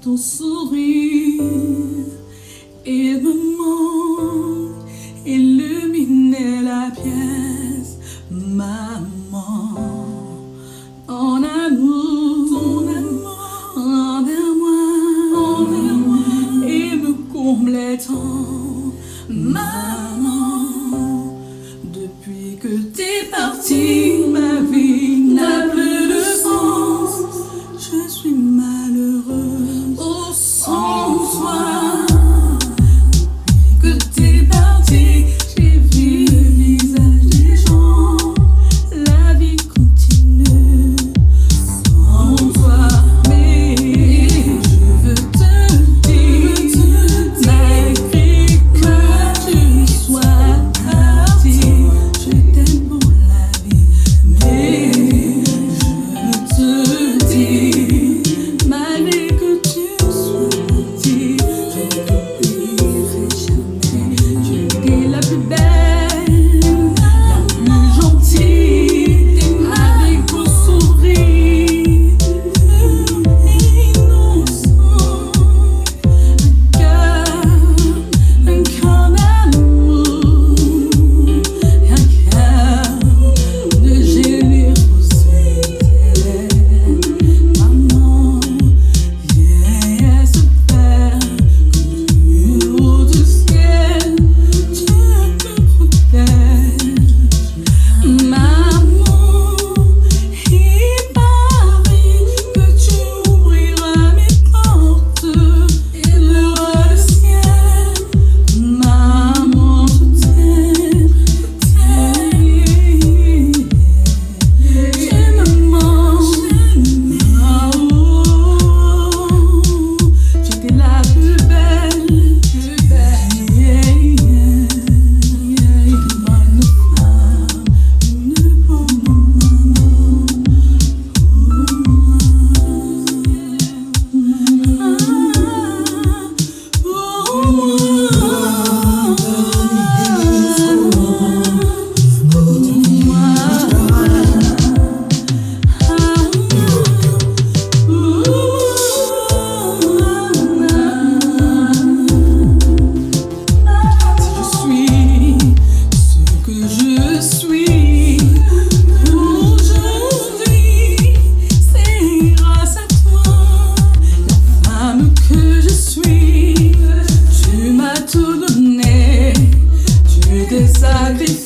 ton sourire et maman illuminait la pièce, maman. En amour, ton amour envers moi, envers moi, et me comblait tant, maman. inside